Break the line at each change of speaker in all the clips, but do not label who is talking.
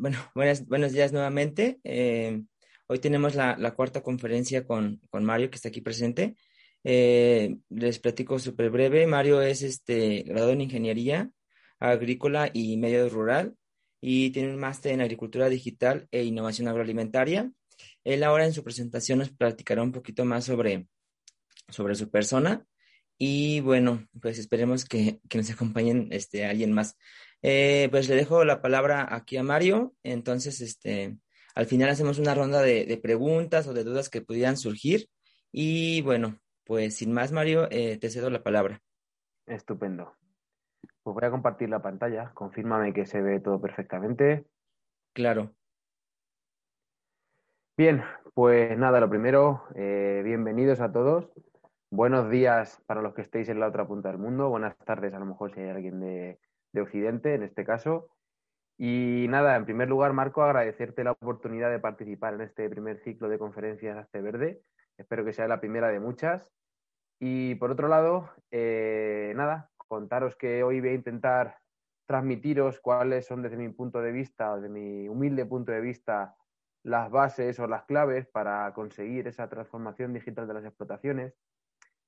bueno, buenos días nuevamente. Eh, hoy tenemos la, cuarta conferencia con, Mario, que está aquí presente. Eh, les platico súper breve. Mario es este, graduado en Ingeniería Agrícola y Medio Rural y tiene un máster en Agricultura Digital e Innovación Agroalimentaria. Él ahora en su presentación nos platicará un poquito más sobre, sobre su persona y bueno, pues esperemos que, que nos acompañen este, alguien más. Eh, pues le dejo la palabra aquí a Mario. Entonces, este, al final hacemos una ronda de, preguntas o de dudas que pudieran surgir. Y bueno, pues sin más, Mario, eh, te cedo la palabra.
Estupendo. Pues voy a compartir la pantalla. Confírmame que se ve todo perfectamente.
Claro.
Bien, pues nada, lo primero, eh, bienvenidos a todos. Buenos días para los que estéis en la otra punta del mundo. Buenas tardes, a lo mejor si hay alguien de, de Occidente en este caso. Y nada, en primer lugar, Marco, agradecerte la oportunidad de participar en este primer ciclo de conferencias Hazte Verde. Espero que sea la primera de muchas. Y por otro lado, eh, nada, contaros que hoy voy a intentar transmitiros cuáles son desde mi punto de vista, o de mi humilde punto de vista, las bases o las claves para conseguir esa transformación digital de las explotaciones,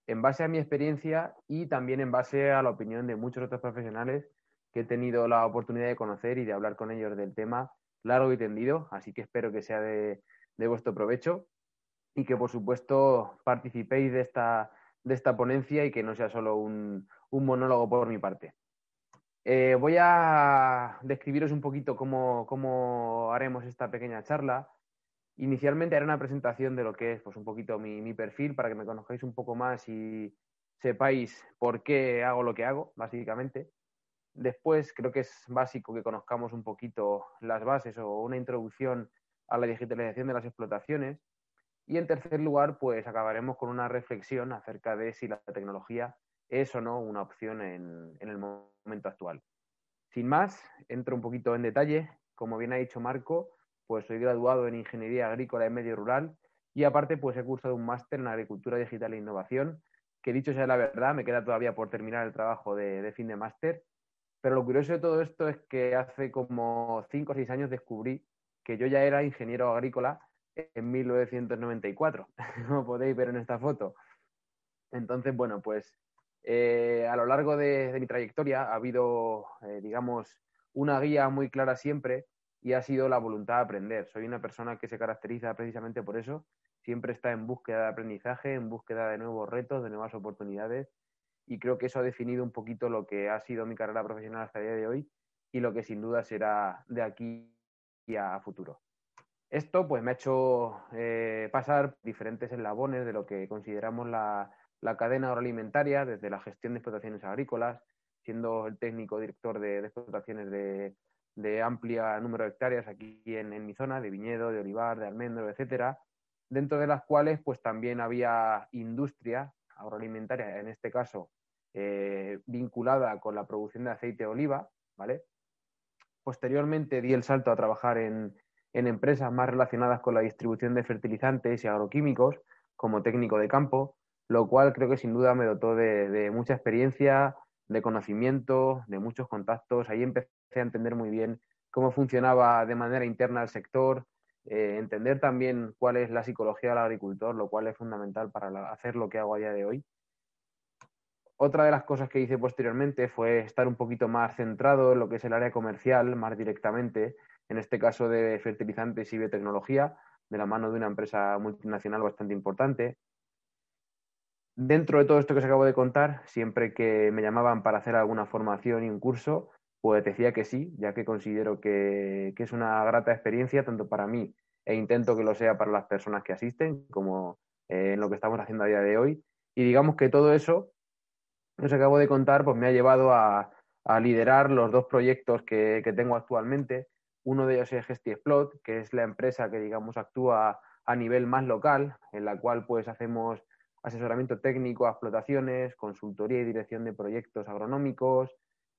en base a mi experiencia y también en base a la opinión de muchos otros profesionales que he tenido la oportunidad de conocer y de hablar con ellos del tema largo y tendido, así que espero que sea de, vuestro provecho y que por supuesto participéis de esta, de esta ponencia y que no sea solo un, monólogo por mi parte. Eh, voy a describiros un poquito cómo, haremos esta pequeña charla. Inicialmente haré una presentación de lo que es pues, un poquito mi, mi, perfil para que me conozcáis un poco más y sepáis por qué hago lo que hago, básicamente. Después, creo que es básico que conozcamos un poquito las bases o una introducción a la digitalización de las explotaciones. Y en tercer lugar, pues acabaremos con una reflexión acerca de si la tecnología es o no una opción en, el momento actual. Sin más, entro un poquito en detalle. Como bien ha dicho Marco, pues soy graduado en Ingeniería Agrícola y Medio Rural y aparte pues he cursado un máster en Agricultura Digital e Innovación, que dicho sea la verdad, me queda todavía por terminar el trabajo de fin de máster pero lo curioso de todo esto es que hace como cinco o seis años descubrí que yo ya era ingeniero agrícola en 1994, como podéis ver en esta foto. Entonces, bueno, pues eh, a lo largo de, mi trayectoria ha habido, eh, digamos, una guía muy clara siempre y ha sido la voluntad de aprender. Soy una persona que se caracteriza precisamente por eso. Siempre está en búsqueda de aprendizaje, en búsqueda de nuevos retos, de nuevas oportunidades y creo que eso ha definido un poquito lo que ha sido mi carrera profesional hasta el día de hoy y lo que sin duda será de aquí a futuro. Esto pues me ha hecho eh, pasar diferentes eslabones de lo que consideramos la, cadena agroalimentaria, desde la gestión de explotaciones agrícolas, siendo el técnico director de, explotaciones de, de, amplia número de hectáreas aquí en, en, mi zona, de viñedo, de olivar, de almendro, etcétera, dentro de las cuales pues también había industria agroalimentaria, en este caso eh, vinculada con la producción de aceite de oliva, ¿vale? Posteriormente di el salto a trabajar en, empresas más relacionadas con la distribución de fertilizantes y agroquímicos como técnico de campo, lo cual creo que sin duda me dotó de, mucha experiencia, de conocimiento, de muchos contactos. Ahí empecé a entender muy bien cómo funcionaba de manera interna el sector, eh, entender también cuál es la psicología del agricultor, lo cual es fundamental para hacer lo que hago a día de hoy. Otra de las cosas que hice posteriormente fue estar un poquito más centrado en lo que es el área comercial, más directamente, en este caso de fertilizantes y biotecnología, de la mano de una empresa multinacional bastante importante. Dentro de todo esto que os acabo de contar, siempre que me llamaban para hacer alguna formación y un curso, pues decía que sí, ya que considero que, es una grata experiencia tanto para mí e intento que lo sea para las personas que asisten, como eh, en lo que estamos haciendo a día de hoy. Y digamos que todo eso que os acabo de contar pues me ha llevado a, liderar los dos proyectos que, tengo actualmente. Uno de ellos es GestiExplot, que es la empresa que digamos actúa a nivel más local, en la cual pues hacemos asesoramiento técnico a explotaciones, consultoría y dirección de proyectos agronómicos,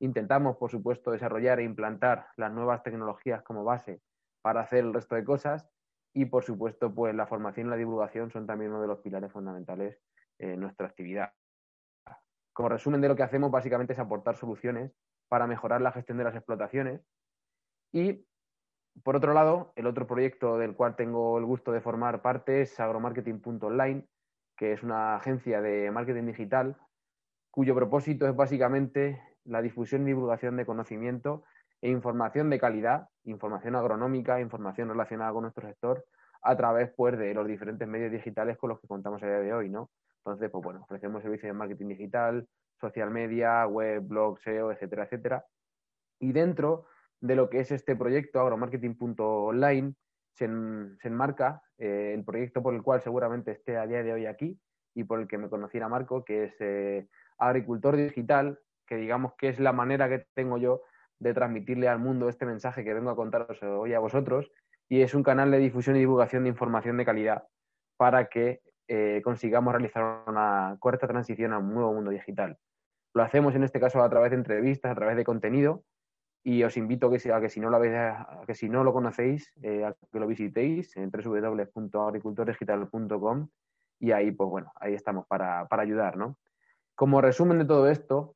Intentamos, por supuesto, desarrollar e implantar las nuevas tecnologías como base para hacer el resto de cosas y, por supuesto, pues la formación y la divulgación son también uno de los pilares fundamentales en nuestra actividad. Como resumen de lo que hacemos, básicamente es aportar soluciones para mejorar la gestión de las explotaciones y por otro lado, el otro proyecto del cual tengo el gusto de formar parte es agromarketing.online, que es una agencia de marketing digital cuyo propósito es básicamente la difusión y divulgación de conocimiento e información de calidad, información agronómica, información relacionada con nuestro sector, a través pues, de los diferentes medios digitales con los que contamos a día de hoy, ¿no? Entonces, pues bueno, ofrecemos servicios de marketing digital, social media, web, blog, SEO, etcétera, etcétera. Y dentro de lo que es este proyecto, agromarketing.online, se, se enmarca eh, el proyecto por el cual seguramente esté a día de hoy aquí y por el que me conociera Marco, que es eh, Agricultor Digital, digamos que es la manera que tengo yo de transmitirle al mundo este mensaje que vengo a contaros hoy a vosotros y es un canal de difusión y divulgación de información de calidad para que eh, consigamos realizar una correcta transición a un nuevo mundo digital. Lo hacemos en este caso a través de entrevistas, a través de contenido y os invito a que, a que si no lo habéis, que si no lo conocéis, eh, a que lo visitéis en www.agricultordigital.com y ahí, pues bueno, ahí estamos para, para ayudar, ¿no? Como resumen de todo esto,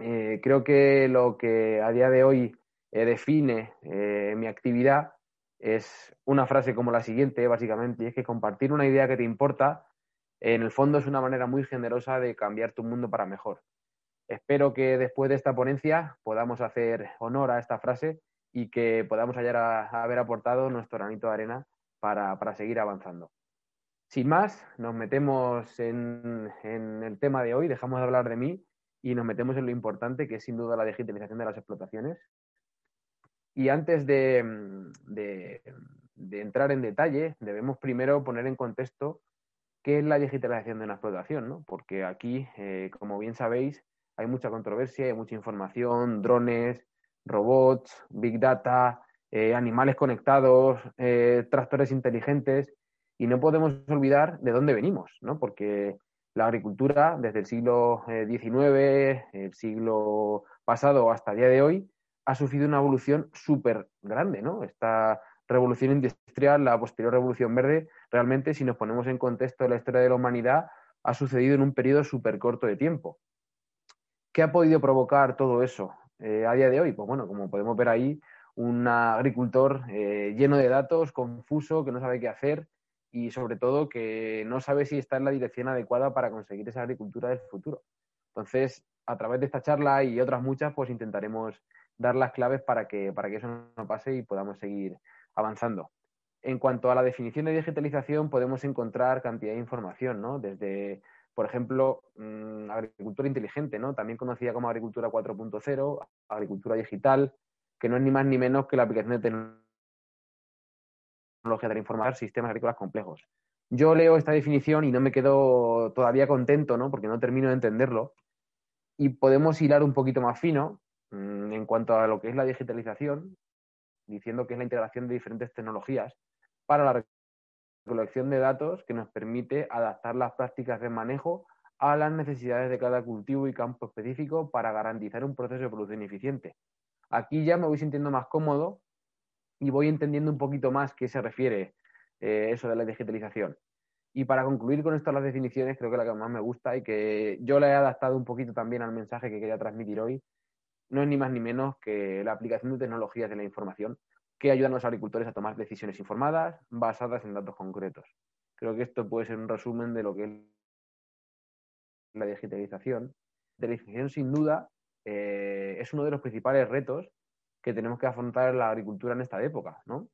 eh, creo que lo que a día de hoy eh, define eh, mi actividad es una frase como la siguiente, básicamente, y es que compartir una idea que te importa, en el fondo es una manera muy generosa de cambiar tu mundo para mejor. Espero que después de esta ponencia podamos hacer honor a esta frase y que podamos hallar a, haber aportado nuestro granito de arena para, para seguir avanzando. Sin más, nos metemos en, en, el tema de hoy, dejamos de hablar de mí y nos metemos en lo importante, que es sin duda la digitalización de las explotaciones. Y antes de, de, de entrar en detalle, debemos primero poner en contexto qué es la digitalización de una explotación, ¿no? Porque aquí, eh, como bien sabéis, hay mucha controversia, hay mucha información, drones, robots, big data, eh, animales conectados, eh, tractores inteligentes, y no podemos olvidar de dónde venimos, ¿no? Porque la agricultura desde el siglo XIX, eh, el siglo pasado hasta el día de hoy, ha sufrido una evolución súper grande, ¿no? Esta revolución industrial, la posterior revolución verde, realmente, si nos ponemos en contexto de la historia de la humanidad, ha sucedido en un periodo súper corto de tiempo. ¿Qué ha podido provocar todo eso eh, a día de hoy? Pues bueno, como podemos ver ahí, un agricultor eh, lleno de datos, confuso, que no sabe qué hacer, y sobre todo que no sabe si está en la dirección adecuada para conseguir esa agricultura del futuro. Entonces, a través de esta charla y otras muchas, pues intentaremos dar las claves para que, para que eso no pase y podamos seguir avanzando. En cuanto a la definición de digitalización, podemos encontrar cantidad de información, ¿no? Desde, por ejemplo, mmm, agricultura inteligente, ¿no? También conocida como agricultura 4.0, agricultura digital, que no es ni más ni menos que la aplicación de tecnología tecnología de informar sistemas agrícolas complejos. Yo leo esta definición y no me quedo todavía contento, ¿no? Porque no termino de entenderlo. Y podemos hilar un poquito más fino mmm, en cuanto a lo que es la digitalización, diciendo que es la integración de diferentes tecnologías para la recolección de datos que nos permite adaptar las prácticas de manejo a las necesidades de cada cultivo y campo específico para garantizar un proceso de producción eficiente. Aquí ya me voy sintiendo más cómodo y voy entendiendo un poquito más qué se refiere eh, eso de la digitalización. Y para concluir con esto las definiciones, creo que la que más me gusta y que yo la he adaptado un poquito también al mensaje que quería transmitir hoy, no es ni más ni menos que la aplicación de tecnologías de la información que ayudan a los agricultores a tomar decisiones informadas basadas en datos concretos. Creo que esto puede ser un resumen de lo que es la digitalización. La digitalización, sin duda, eh, es uno de los principales retos que tenemos que afrontar la agricultura en esta época, ¿no?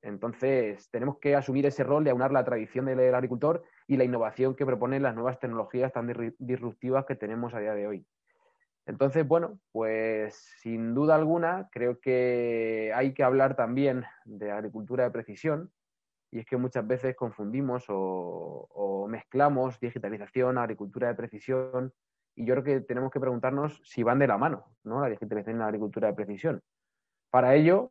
Entonces, tenemos que asumir ese rol de aunar la tradición del agricultor y la innovación que proponen las nuevas tecnologías tan disruptivas que tenemos a día de hoy. Entonces, bueno, pues sin duda alguna, creo que hay que hablar también de agricultura de precisión, y es que muchas veces confundimos o, mezclamos digitalización, agricultura de precisión, y yo creo que tenemos que preguntarnos si van de la mano, ¿no? La digitalización y la agricultura de precisión. Para ello,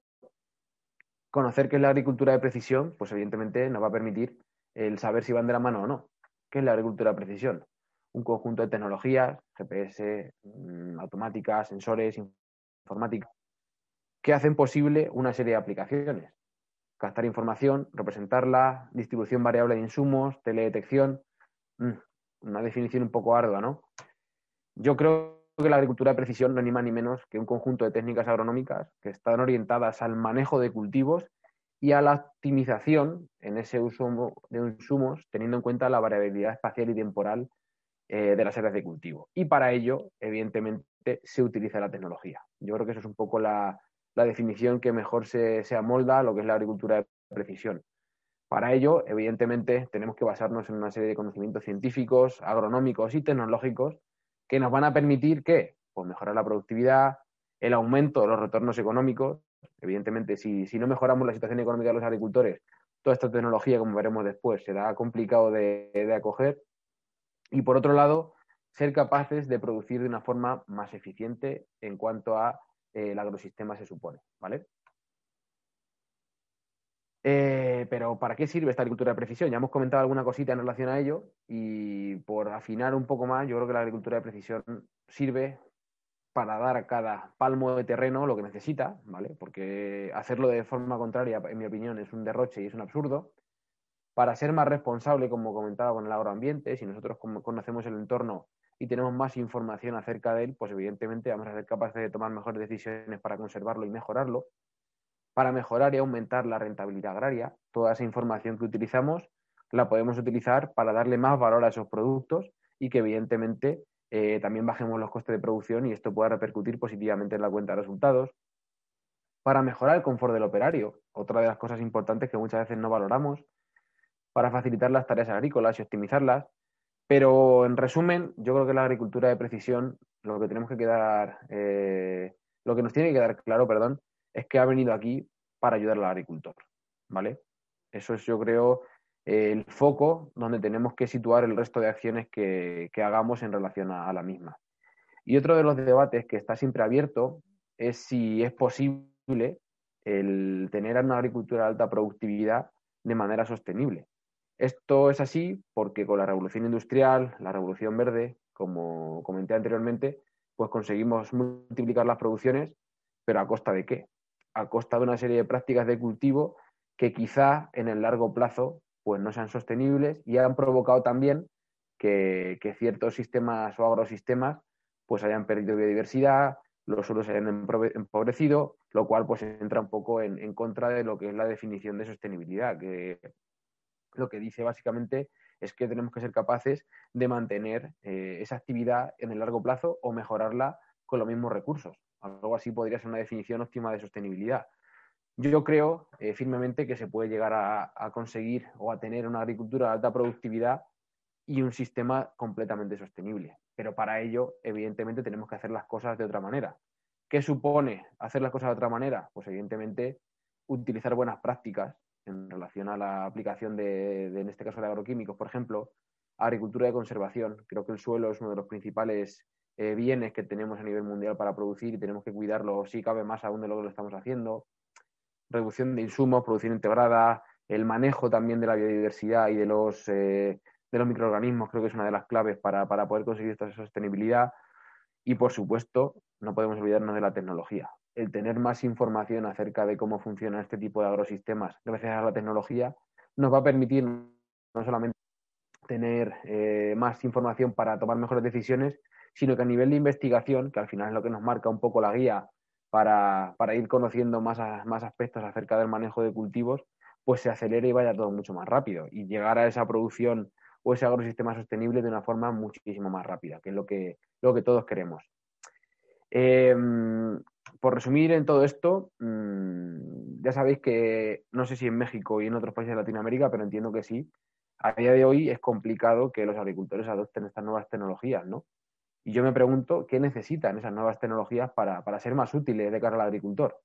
conocer qué es la agricultura de precisión, pues evidentemente nos va a permitir el saber si van de la mano o no. ¿Qué es la agricultura de precisión? Un conjunto de tecnologías, GPS, mm, automáticas, sensores, informática, que hacen posible una serie de aplicaciones. Captar información, representarla, distribución variable de insumos, teledetección. Mm, una definición un poco ardua, ¿no? Yo creo que la agricultura de precisión no es ni ni menos que un conjunto de técnicas agronómicas que están orientadas al manejo de cultivos y a la optimización en ese uso de insumos, teniendo en cuenta la variabilidad espacial y temporal eh, de las áreas de cultivo. Y para ello, evidentemente, se utiliza la tecnología. Yo creo que eso es un poco la, definición que mejor se, se amolda a lo que es la agricultura de precisión. Para ello, evidentemente, tenemos que basarnos en una serie de conocimientos científicos, agronómicos y tecnológicos que nos van a permitir que, pues mejorar la productividad, el aumento de los retornos económicos. Evidentemente, si, no mejoramos la situación económica de los agricultores, toda esta tecnología, como veremos después, será complicado de, acoger. Y por otro lado, ser capaces de producir de una forma más eficiente en cuanto a eh, el agrosistema se supone, ¿vale? Eh, pero ¿para qué sirve esta agricultura de precisión? Ya hemos comentado alguna cosita en relación a ello y por afinar un poco más, yo creo que la agricultura de precisión sirve para dar a cada palmo de terreno lo que necesita, ¿vale? Porque hacerlo de forma contraria, en mi opinión, es un derroche y es un absurdo. Para ser más responsable, como comentaba con el agroambiente, si nosotros conocemos el entorno y tenemos más información acerca de él, pues evidentemente vamos a ser capaces de tomar mejores decisiones para conservarlo y mejorarlo para mejorar y aumentar la rentabilidad agraria. Toda esa información que utilizamos la podemos utilizar para darle más valor a esos productos y que evidentemente eh, también bajemos los costes de producción y esto pueda repercutir positivamente en la cuenta de resultados. Para mejorar el confort del operario, otra de las cosas importantes que muchas veces no valoramos, para facilitar las tareas agrícolas y optimizarlas. Pero en resumen, yo creo que la agricultura de precisión, lo que tenemos que quedar, eh, lo que nos tiene que quedar claro, perdón, es que ha venido aquí para ayudar al agricultor, ¿vale? Eso es, yo creo, el foco donde tenemos que situar el resto de acciones que, hagamos en relación a, la misma. Y otro de los debates que está siempre abierto es si es posible el tener una agricultura de alta productividad de manera sostenible. Esto es así porque con la revolución industrial, la revolución verde, como comenté anteriormente, pues conseguimos multiplicar las producciones, pero ¿a costa de qué? A costa de una serie de prácticas de cultivo que quizá en el largo plazo pues no sean sostenibles y han provocado también que, ciertos sistemas o agrosistemas pues hayan perdido biodiversidad, los suelos hayan empobrecido, lo cual pues entra un poco en, contra de lo que es la definición de sostenibilidad, que lo que dice básicamente es que tenemos que ser capaces de mantener eh, esa actividad en el largo plazo o mejorarla con los mismos recursos. Algo así podría ser una definición óptima de sostenibilidad. Yo creo eh, firmemente que se puede llegar a, conseguir o a tener una agricultura de alta productividad y un sistema completamente sostenible. Pero para ello, evidentemente, tenemos que hacer las cosas de otra manera. ¿Qué supone hacer las cosas de otra manera? Pues evidentemente utilizar buenas prácticas en relación a la aplicación de, de, en este caso, de agroquímicos, por ejemplo, agricultura de conservación. Creo que el suelo es uno de los principales eh, bienes que tenemos a nivel mundial para producir y tenemos que cuidarlo, si cabe más aún de lo que lo estamos haciendo. Reducción de insumos, producción integrada, el manejo también de la biodiversidad y de los, eh, de los microorganismos, creo que es una de las claves para, para poder conseguir esta sostenibilidad. Y por supuesto, no podemos olvidarnos de la tecnología. El tener más información acerca de cómo funciona este tipo de agrosistemas gracias a la tecnología nos va a permitir no solamente tener eh, más información para tomar mejores decisiones, sino que a nivel de investigación, que al final es lo que nos marca un poco la guía para, ir conociendo más, más aspectos acerca del manejo de cultivos, pues se acelere y vaya todo mucho más rápido y llegar a esa producción o ese agrosistema sostenible de una forma muchísimo más rápida, que es lo que, lo que todos queremos. Em, por resumir en todo esto, mm, ya sabéis que no sé si en México y en otros países de Latinoamérica, pero entiendo que sí, a día de hoy es complicado que los agricultores adopten estas nuevas tecnologías, ¿no? Y yo me pregunto qué necesitan esas nuevas tecnologías para, ser más útiles de cara al agricultor.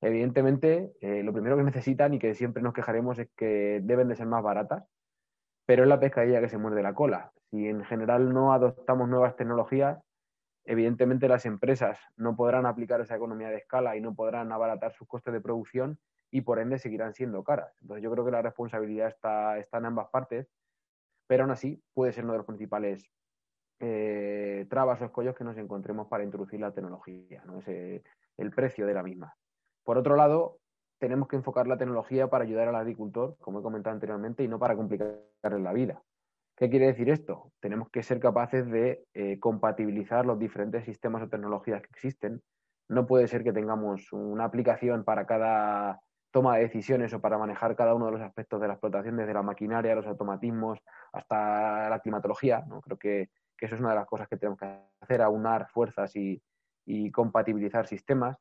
Evidentemente, eh, lo primero que necesitan y que siempre nos quejaremos es que deben de ser más baratas, pero es la pescadilla que se muerde la cola. Si en general no adoptamos nuevas tecnologías, evidentemente las empresas no podrán aplicar esa economía de escala y no podrán abaratar sus costes de producción y por ende seguirán siendo caras. Entonces yo creo que la responsabilidad está, está en ambas partes, pero aún así puede ser uno de los principales eh, trabas o escollos que nos encontremos para introducir la tecnología, ¿no? Ese, el precio de la misma. Por otro lado, tenemos que enfocar la tecnología para ayudar al agricultor, como he comentado anteriormente, y no para complicarle la vida. ¿Qué quiere decir esto? Tenemos que ser capaces de eh, compatibilizar los diferentes sistemas o tecnologías que existen. No puede ser que tengamos una aplicación para cada toma de decisiones o para manejar cada uno de los aspectos de la explotación, desde la maquinaria, los automatismos, hasta la climatología. ¿no? Creo que, eso es una de las cosas que tenemos que hacer, aunar fuerzas y, compatibilizar sistemas.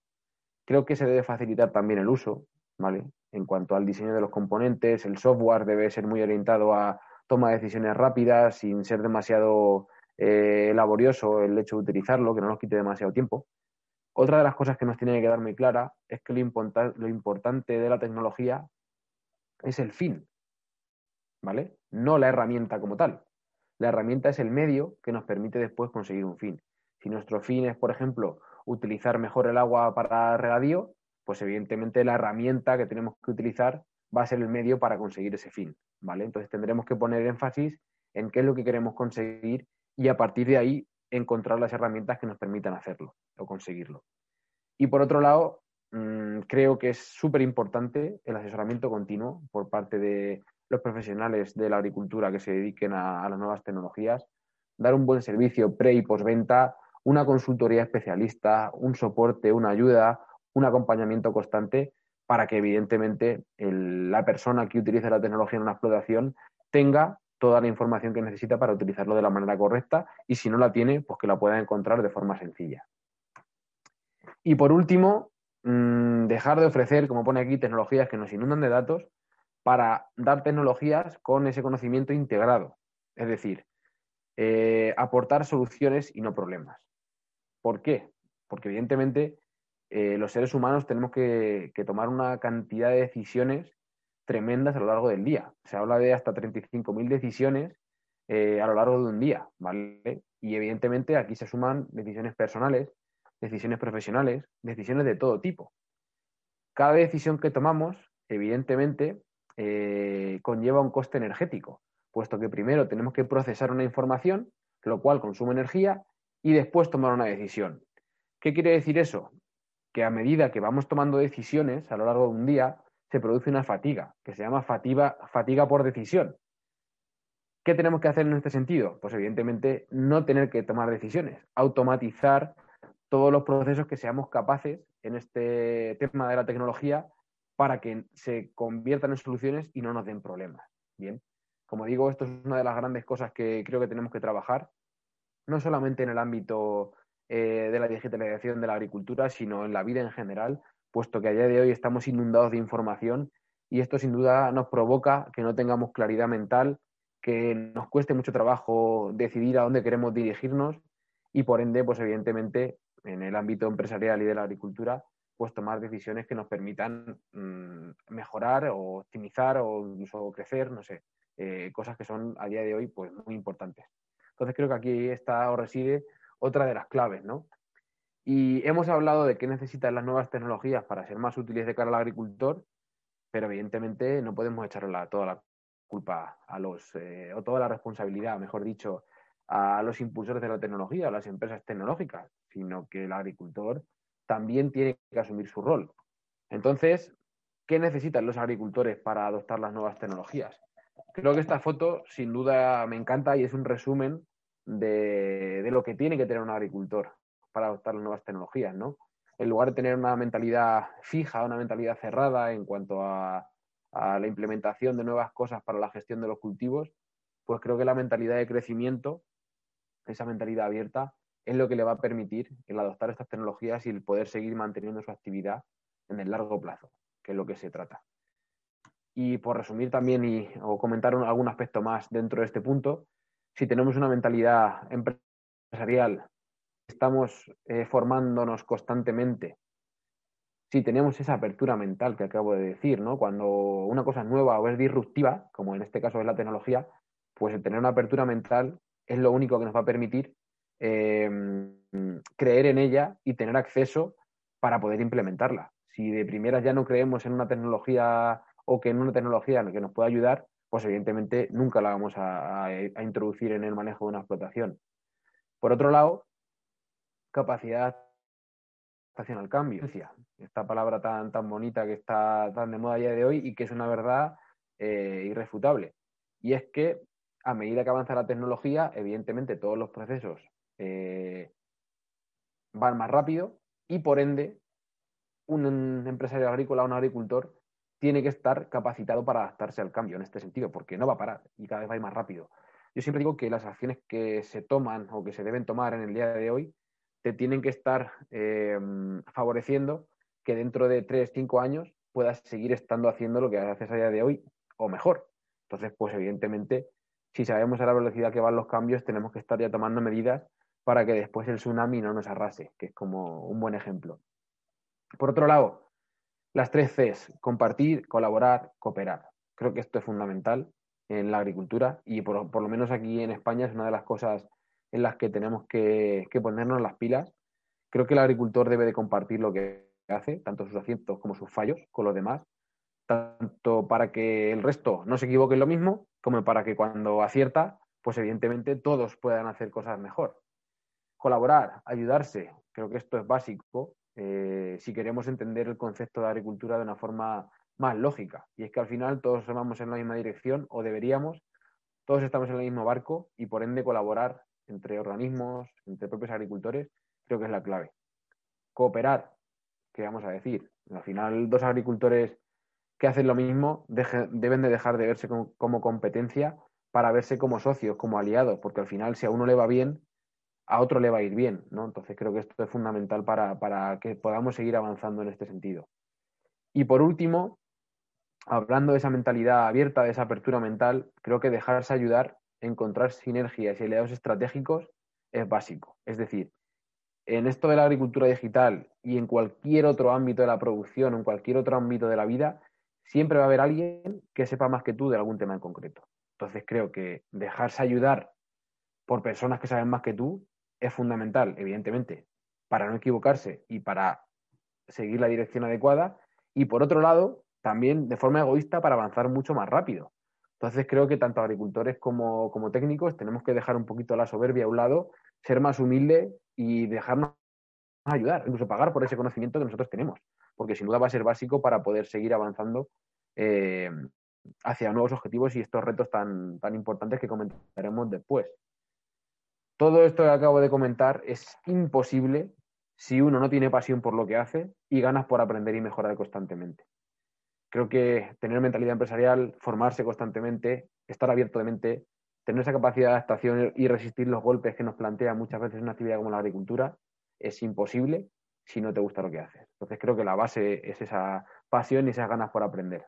Creo que se debe facilitar también el uso, ¿vale? En cuanto al diseño de los componentes, el software debe ser muy orientado a toma de decisiones rápidas, sin ser demasiado eh, laborioso el hecho de utilizarlo, que no nos quite demasiado tiempo. Otra de las cosas que nos tiene que quedar muy clara es que lo, importante de la tecnología es el fin, ¿vale? No la herramienta como tal. La herramienta es el medio que nos permite después conseguir un fin. Si nuestro fin es, por ejemplo, utilizar mejor el agua para regadío, pues evidentemente la herramienta que tenemos que utilizar va a ser el medio para conseguir ese fin, ¿vale? Entonces tendremos que poner énfasis en qué es lo que queremos conseguir y a partir de ahí encontrar las herramientas que nos permitan hacerlo o conseguirlo. Y por otro lado, mm, creo que es súper importante el asesoramiento continuo por parte de los profesionales de la agricultura que se dediquen a, las nuevas tecnologías, dar un buen servicio pre y postventa, una consultoría especialista, un soporte, una ayuda, un acompañamiento constante para que evidentemente la persona que utilice la tecnología en una explotación tenga toda la información que necesita para utilizarlo de la manera correcta y si no la tiene, pues que la pueda encontrar de forma sencilla. Y por último, mm, dejar de ofrecer, como pone aquí, tecnologías que nos inundan de datos para dar tecnologías con ese conocimiento integrado. Es decir, eh, aportar soluciones y no problemas. ¿Por qué? Porque evidentemente eh, los seres humanos tenemos que, tomar una cantidad de decisiones tremendas a lo largo del día. Se habla de hasta 35.000 decisiones eh, a lo largo de un día, ¿vale? Y evidentemente aquí se suman decisiones personales, decisiones profesionales, decisiones de todo tipo. Cada decisión que tomamos, evidentemente, eh, conlleva un coste energético, puesto que primero tenemos que procesar una información, lo cual consume energía, y después tomar una decisión. ¿Qué quiere decir eso? Que a medida que vamos tomando decisiones a lo largo de un día, se produce una fatiga, que se llama fatiga, fatiga por decisión. ¿Qué tenemos que hacer en este sentido? Pues evidentemente no tener que tomar decisiones, automatizar todos los procesos que seamos capaces en este tema de la tecnología para que se conviertan en soluciones y no nos den problemas. Bien, como digo, esto es una de las grandes cosas que creo que tenemos que trabajar, no solamente en el ámbito eh, de la digitalización de la agricultura, sino en la vida en general, puesto que a día de hoy estamos inundados de información y esto sin duda nos provoca que no tengamos claridad mental, que nos cueste mucho trabajo decidir a dónde queremos dirigirnos y por ende, pues evidentemente en el ámbito empresarial y de la agricultura, pues tomar decisiones que nos permitan mm, mejorar o optimizar o incluso crecer, no sé, eh, cosas que son a día de hoy pues muy importantes. Entonces creo que aquí está o reside otra de las claves, ¿no? Y hemos hablado de qué necesitan las nuevas tecnologías para ser más útiles de cara al agricultor, pero evidentemente no podemos echarle toda la culpa a los, eh, o toda la responsabilidad, mejor dicho, a los impulsores de la tecnología, a las empresas tecnológicas, sino que el agricultor también tiene que asumir su rol. Entonces, ¿qué necesitan los agricultores para adoptar las nuevas tecnologías? Creo que esta foto sin duda me encanta y es un resumen de, de lo que tiene que tener un agricultor para adoptar las nuevas tecnologías, ¿no? En lugar de tener una mentalidad fija, una mentalidad cerrada en cuanto a, la implementación de nuevas cosas para la gestión de los cultivos, pues creo que la mentalidad de crecimiento, esa mentalidad abierta, es lo que le va a permitir el adoptar estas tecnologías y el poder seguir manteniendo su actividad en el largo plazo, que es lo que se trata. Y por resumir también y, o comentar algún aspecto más dentro de este punto, si tenemos una mentalidad empresarial estamos eh, formándonos constantemente, si tenemos esa apertura mental que acabo de decir, ¿no? Cuando una cosa es nueva o es disruptiva, como en este caso es la tecnología, pues el tener una apertura mental es lo único que nos va a permitir em, creer en ella y tener acceso para poder implementarla. Si de primeras ya no creemos en una tecnología o que en una tecnología que nos pueda ayudar, pues evidentemente nunca la vamos a introducir en el manejo de una explotación. Por otro lado, capacidad de al cambio. Esta palabra tan, tan bonita que está tan de moda a día de hoy y que es una verdad eh, irrefutable. Y es que a medida que avanza la tecnología, evidentemente todos los procesos eh, van más rápido y por ende un empresario agrícola, un agricultor, tiene que estar capacitado para adaptarse al cambio en este sentido, porque no va a parar y cada vez va más rápido. Yo siempre digo que las acciones que se toman o que se deben tomar en el día de hoy te tienen que estar eh, favoreciendo que dentro de 3, 5 años puedas seguir estando haciendo lo que haces a día de hoy o mejor. Entonces, pues evidentemente, si sabemos a la velocidad que van los cambios, tenemos que estar ya tomando medidas para que después el tsunami no nos arrase, que es como un buen ejemplo. Por otro lado, las tres Cs, compartir, colaborar, cooperar. Creo que esto es fundamental en la agricultura y por, lo menos aquí en España es una de las cosas en las que tenemos que, ponernos las pilas. Creo que el agricultor debe de compartir lo que hace, tanto sus aciertos como sus fallos con los demás, tanto para que el resto no se equivoque en lo mismo, como para que cuando acierta, pues evidentemente todos puedan hacer cosas mejor. Colaborar, ayudarse, creo que esto es básico eh, si queremos entender el concepto de agricultura de una forma más lógica. Y es que al final todos vamos en la misma dirección o deberíamos, todos estamos en el mismo barco y por ende colaborar entre organismos, entre propios agricultores, creo que es la clave. Cooperar, ¿qué vamos a decir? Al final dos agricultores que hacen lo mismo deben de dejar de verse como competencia para verse como socios, como aliados, porque al final si a uno le va bien, a otro le va a ir bien, ¿no? Entonces creo que esto es fundamental para, que podamos seguir avanzando en este sentido. Y por último, hablando de esa mentalidad abierta, de esa apertura mental, creo que dejarse ayudar, encontrar sinergias y aliados estratégicos es básico. Es decir, en esto de la agricultura digital y en cualquier otro ámbito de la producción, en cualquier otro ámbito de la vida, siempre va a haber alguien que sepa más que tú de algún tema en concreto. Entonces creo que dejarse ayudar por personas que saben más que tú es fundamental, evidentemente, para no equivocarse y para seguir la dirección adecuada. Y por otro lado, también de forma egoísta para avanzar mucho más rápido. Entonces creo que tanto agricultores como, como técnicos tenemos que dejar un poquito la soberbia a un lado, ser más humildes y dejarnos ayudar, incluso pagar por ese conocimiento que nosotros tenemos, porque sin duda va a ser básico para poder seguir avanzando eh, hacia nuevos objetivos y estos retos tan, tan importantes que comentaremos después. Todo esto que acabo de comentar es imposible si uno no tiene pasión por lo que hace y ganas por aprender y mejorar constantemente. Creo que tener mentalidad empresarial, formarse constantemente, estar abierto de mente, tener esa capacidad de adaptación y resistir los golpes que nos plantea muchas veces una actividad como la agricultura es imposible si no te gusta lo que haces. Entonces creo que la base es esa pasión y esas ganas por aprender.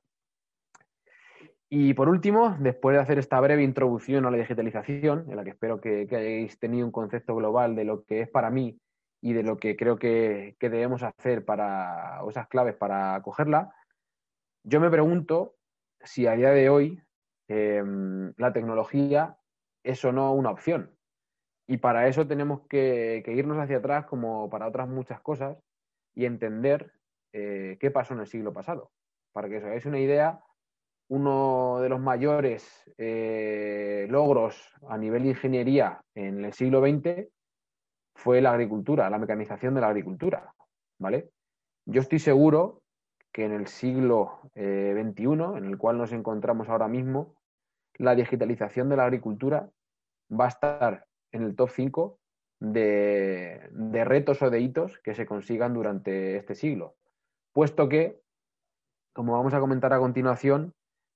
Y por último, después de hacer esta breve introducción a la digitalización, en la que espero que, hayáis tenido un concepto global de lo que es para mí y de lo que creo que, debemos hacer para, o esas claves para cogerla, yo me pregunto si a día de hoy em, la tecnología es o no una opción. Y para eso tenemos que, irnos hacia atrás, como para otras muchas cosas, y entender eh, qué pasó en el siglo pasado. Para que os hagáis una idea, uno de los mayores eh, logros a nivel de ingeniería en el siglo XX fue la agricultura, la mecanización de la agricultura, ¿vale? Yo estoy seguro que en el siglo XXI, eh, en el cual nos encontramos ahora mismo, la digitalización de la agricultura va a estar en el top 5 de, de retos o de hitos que se consigan durante este siglo, puesto que, como vamos a comentar a continuación,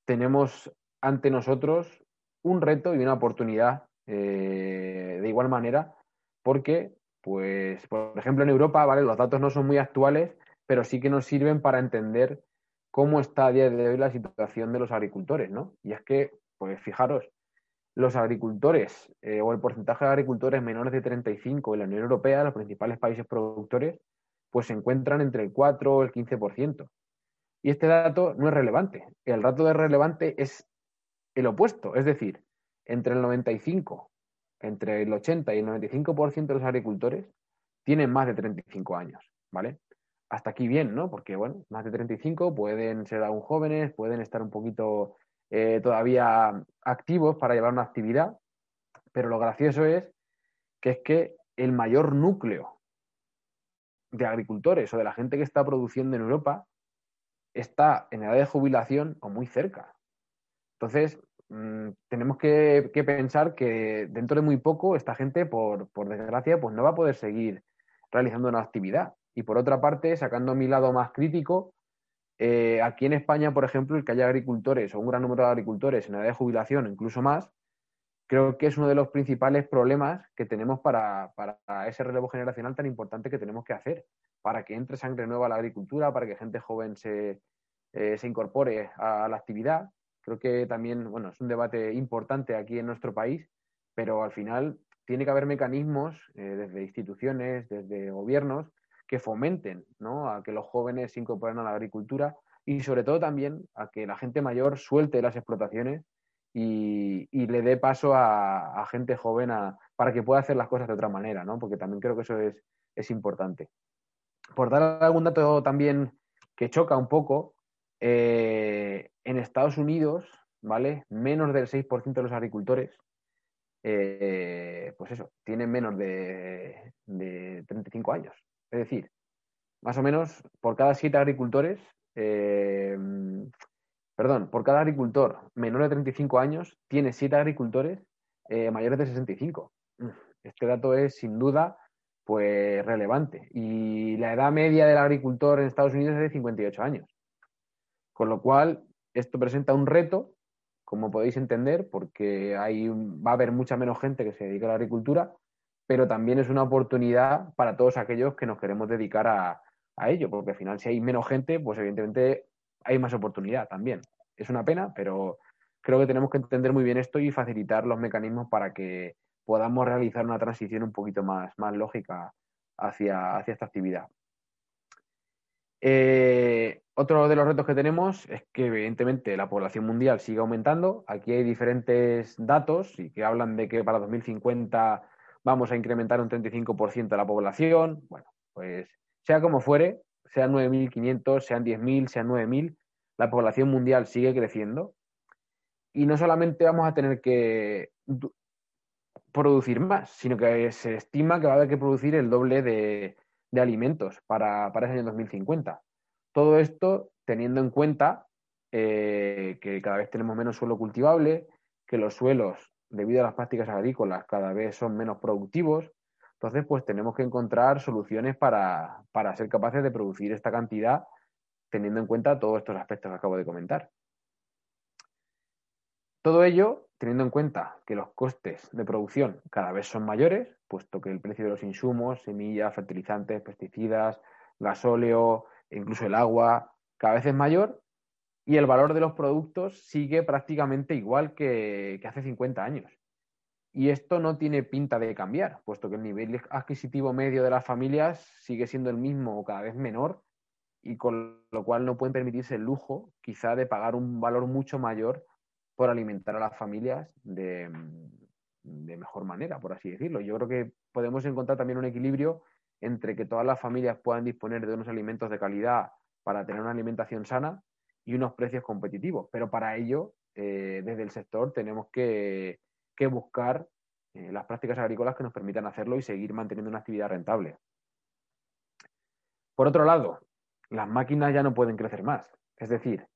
tenemos ante nosotros un reto y una oportunidad eh, de igual manera, porque, pues, por ejemplo, en Europa, ¿vale? Los datos no son muy actuales, pero sí que nos sirven para entender cómo está a día de hoy la situación de los agricultores, ¿no? Y es que, pues fijaros, los agricultores eh, o el porcentaje de agricultores menores de 35 en la Unión Europea, los principales países productores, pues se encuentran entre el 4 o el 15%. Y este dato no es relevante. El dato de relevante es el opuesto, es decir, entre el 95, entre el 80 y el 95% de los agricultores tienen más de 35 años, ¿vale? Hasta aquí bien, ¿no? Porque, bueno, más de 35 pueden ser aún jóvenes, pueden estar un poquito eh, todavía activos para llevar una actividad, pero lo gracioso es que es que el mayor núcleo de agricultores o de la gente que está produciendo en Europa está en edad de jubilación o muy cerca. Entonces, mm, tenemos que, pensar que dentro de muy poco esta gente, por, desgracia, pues no va a poder seguir realizando una actividad. Y por otra parte, sacando mi lado más crítico, eh, aquí en España, por ejemplo, el que haya agricultores o un gran número de agricultores en edad de jubilación, incluso más, creo que es uno de los principales problemas que tenemos para, ese relevo generacional tan importante que tenemos que hacer, para que entre sangre nueva a la agricultura, para que gente joven se, eh, se incorpore a la actividad. Creo que también, bueno, es un debate importante aquí en nuestro país, pero al final tiene que haber mecanismos eh, desde instituciones, desde gobiernos, que fomenten a que los jóvenes se incorporen a la agricultura y sobre todo también a que la gente mayor suelte las explotaciones y, le dé paso a, gente joven para que pueda hacer las cosas de otra manera, ¿no? porque también creo que eso es, es importante. Por dar algún dato también que choca un poco, eh, en Estados Unidos, ¿vale? Menos del 6% de los agricultores, eh, pues eso, tienen menos de, de 35 años. Es decir, más o menos por cada siete agricultores, eh, perdón, por cada agricultor menor de 35 años, tiene siete agricultores eh, mayores de 65. Este dato es sin duda pues relevante. Y la edad media del agricultor en Estados Unidos es de 58 años. Con lo cual, esto presenta un reto, como podéis entender, porque va a haber mucha menos gente que se dedica a la agricultura pero también es una oportunidad para todos aquellos que nos queremos dedicar a, ello, porque al final si hay menos gente, pues evidentemente hay más oportunidad también. Es una pena, pero creo que tenemos que entender muy bien esto y facilitar los mecanismos para que podamos realizar una transición un poquito más, más lógica hacia, hacia esta actividad. Eh, otro de los retos que tenemos es que evidentemente la población mundial sigue aumentando. Aquí hay diferentes datos y que hablan de que para 2050 vamos a incrementar un 35% de la población. Bueno, pues sea como fuere, sean 9.500, sean 10.000, sean 9.000, la población mundial sigue creciendo y no solamente vamos a tener que producir más, sino que se estima que va a haber que producir el doble de, alimentos para, para, ese año 2050. Todo esto teniendo en cuenta eh, que cada vez tenemos menos suelo cultivable, que los suelos debido a las prácticas agrícolas, cada vez son menos productivos. Entonces, pues tenemos que encontrar soluciones para, ser capaces de producir esta cantidad teniendo en cuenta todos estos aspectos que acabo de comentar. Todo ello teniendo en cuenta que los costes de producción cada vez son mayores, puesto que el precio de los insumos, semillas, fertilizantes, pesticidas, gasóleo, incluso el agua, cada vez es mayor y el valor de los productos sigue prácticamente igual que, hace 50 años. Y esto no tiene pinta de cambiar, puesto que el nivel adquisitivo medio de las familias sigue siendo el mismo o cada vez menor, y con lo cual no pueden permitirse el lujo, quizá, de pagar un valor mucho mayor por alimentar a las familias de, de mejor manera, por así decirlo. Yo creo que podemos encontrar también un equilibrio entre que todas las familias puedan disponer de unos alimentos de calidad para tener una alimentación sana, y unos precios competitivos. Pero para ello, eh, desde el sector tenemos que, buscar eh, las prácticas agrícolas que nos permitan hacerlo y seguir manteniendo una actividad rentable. Por otro lado, las máquinas ya no pueden crecer más. Es decir,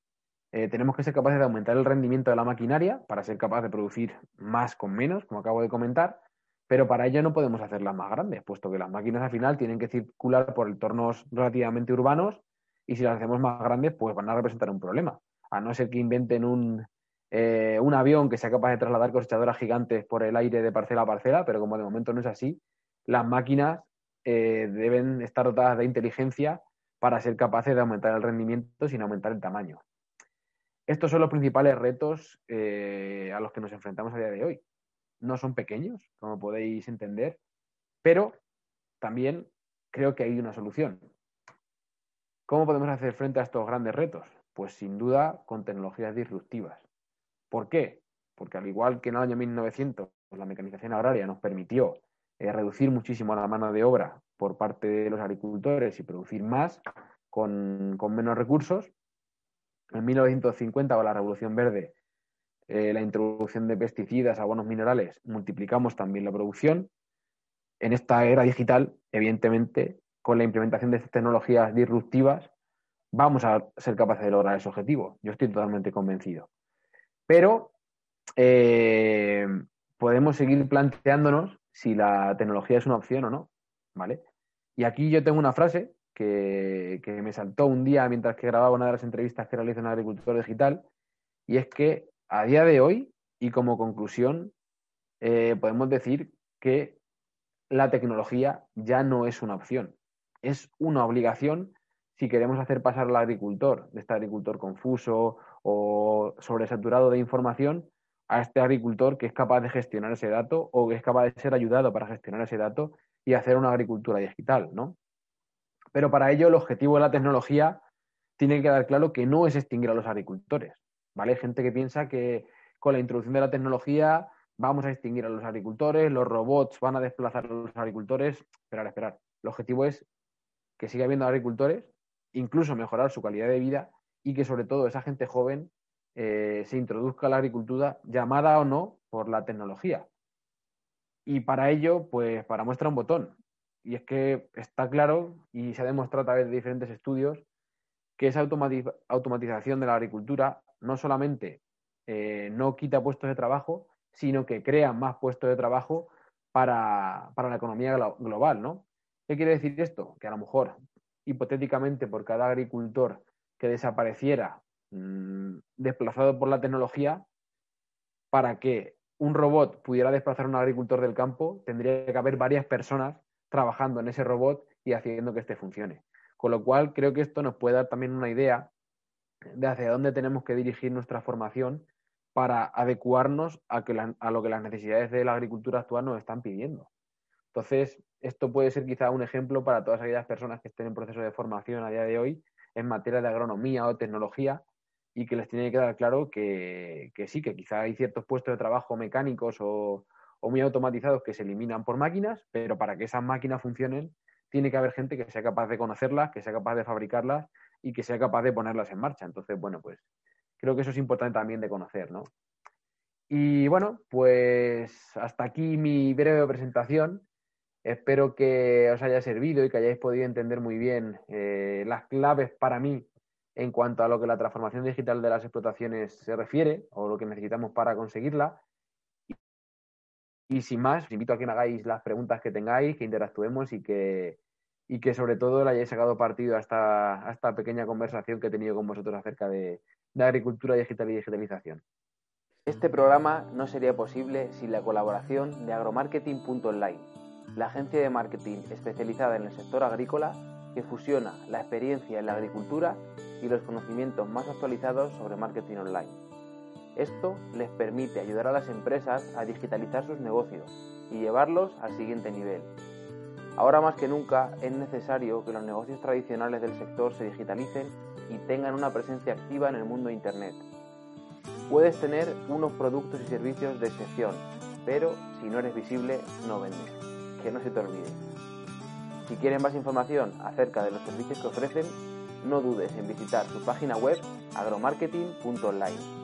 eh, tenemos que ser capaces de aumentar el rendimiento de la maquinaria para ser capaces de producir más con menos, como acabo de comentar, pero para ello no podemos hacerlas más grandes, puesto que las máquinas al final tienen que circular por entornos relativamente urbanos y si las hacemos más grandes, pues van a representar un problema. A no ser que inventen un, eh, un avión que sea capaz de trasladar cosechadoras gigantes por el aire de parcela a parcela, pero como de momento no es así, las máquinas eh, deben estar dotadas de inteligencia para ser capaces de aumentar el rendimiento sin aumentar el tamaño. Estos son los principales retos eh, a los que nos enfrentamos a día de hoy. No son pequeños, como podéis entender, pero también creo que hay una solución. ¿Cómo podemos hacer frente a estos grandes retos? Pues sin duda con tecnologías disruptivas. ¿Por qué? Porque al igual que en el año 1900 la mecanización agraria nos permitió eh, reducir muchísimo la mano de obra por parte de los agricultores y producir más con, menos recursos, en 1950 con la Revolución Verde, eh, la introducción de pesticidas, abonos minerales, multiplicamos también la producción. En esta era digital, evidentemente, con la implementación de estas tecnologías disruptivas, vamos a ser capaces de lograr ese objetivo. Yo estoy totalmente convencido. Pero eh, podemos seguir planteándonos si la tecnología es una opción o no, ¿vale? Y aquí yo tengo una frase que, me saltó un día mientras que grababa una de las entrevistas que realiza un agricultor digital, y es que a día de hoy, y como conclusión, eh, podemos decir que la tecnología ya no es una opción, es una obligación si queremos hacer pasar al agricultor, de este agricultor confuso o sobresaturado de información, a este agricultor que es capaz de gestionar ese dato o que es capaz de ser ayudado para gestionar ese dato y hacer una agricultura digital, ¿no? Pero para ello el objetivo de la tecnología tiene que quedar claro que no es extinguir a los agricultores, ¿vale? Gente que piensa que con la introducción de la tecnología vamos a extinguir a los agricultores, los robots van a desplazar a los agricultores. Esperar, esperar. El objetivo es que siga habiendo agricultores, incluso mejorar su calidad de vida y que sobre todo esa gente joven eh, se introduzca a la agricultura, llamada o no por la tecnología. Y para ello, pues para muestra un botón. Y es que está claro y se ha demostrado a través de diferentes estudios que esa automatización de la agricultura no solamente eh, no quita puestos de trabajo, sino que crea más puestos de trabajo para, la economía global, ¿no? ¿Qué quiere decir esto? Que a lo mejor, hipotéticamente, por cada agricultor que desapareciera mm, desplazado por la tecnología, para que un robot pudiera desplazar a un agricultor del campo, tendría que haber varias personas trabajando en ese robot y haciendo que éste funcione. Con lo cual, creo que esto nos puede dar también una idea de hacia dónde tenemos que dirigir nuestra formación para adecuarnos a, a lo que las necesidades de la agricultura actual nos están pidiendo. Entonces, esto puede ser quizá un ejemplo para todas aquellas personas que estén en proceso de formación a día de hoy en materia de agronomía o tecnología y que les tiene que quedar claro que, sí, que quizá hay ciertos puestos de trabajo mecánicos o, o, muy automatizados que se eliminan por máquinas, pero para que esas máquinas funcionen tiene que haber gente que sea capaz de conocerlas, que sea capaz de fabricarlas y que sea capaz de ponerlas en marcha. Entonces, bueno, pues creo que eso es importante también de conocer, ¿no? Y bueno, pues hasta aquí mi breve presentación. Espero que os haya servido y que hayáis podido entender muy bien eh, las claves para mí en cuanto a lo que la transformación digital de las explotaciones se refiere o lo que necesitamos para conseguirla. Y, sin más, os invito a que me hagáis las preguntas que tengáis, que interactuemos y que, y que sobre todo le hayáis sacado partido a esta, pequeña conversación que he tenido con vosotros acerca de, de agricultura digital y digitalización.
Este programa no sería posible sin la colaboración de agromarketing.online, la agencia de marketing especializada en el sector agrícola que fusiona la experiencia en la agricultura y los conocimientos más actualizados sobre marketing online. Esto les permite ayudar a las empresas a digitalizar sus negocios y llevarlos al siguiente nivel. Ahora más que nunca es necesario que los negocios tradicionales del sector se digitalicen y tengan una presencia activa en el mundo de Internet. Puedes tener unos productos y servicios de excepción, pero si no eres visible, no vendes. Que no se te olvide. Si quieren más información acerca de los servicios que ofrecen, no dudes en visitar su página web agromarketing.online.